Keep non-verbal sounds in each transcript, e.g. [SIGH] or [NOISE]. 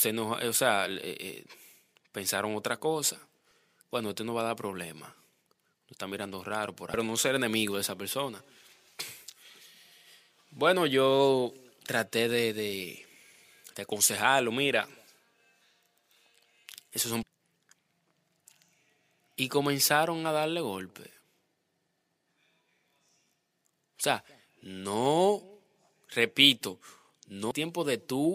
Se nos, o sea, eh, pensaron otra cosa. Bueno, este no va a dar problema. No está mirando raro por ahí. Pero no ser enemigo de esa persona. Bueno, yo traté de, de, de aconsejarlo. Mira, esos son. Y comenzaron a darle golpe. O sea, no, repito, no tiempo de tú.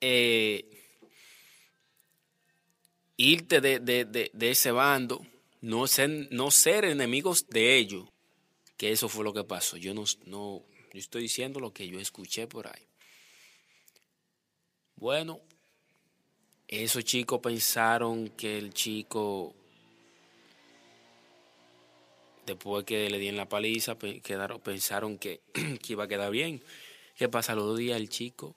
Eh, irte de, de, de, de, ese bando, no ser, no ser enemigos de ellos, que eso fue lo que pasó. Yo no, no, yo estoy diciendo lo que yo escuché por ahí. Bueno, esos chicos pensaron que el chico, después que le dieron la paliza, quedaron, pensaron que, [CLEARS THROAT] que iba a quedar bien. ¿Qué pasa? Los dos días el chico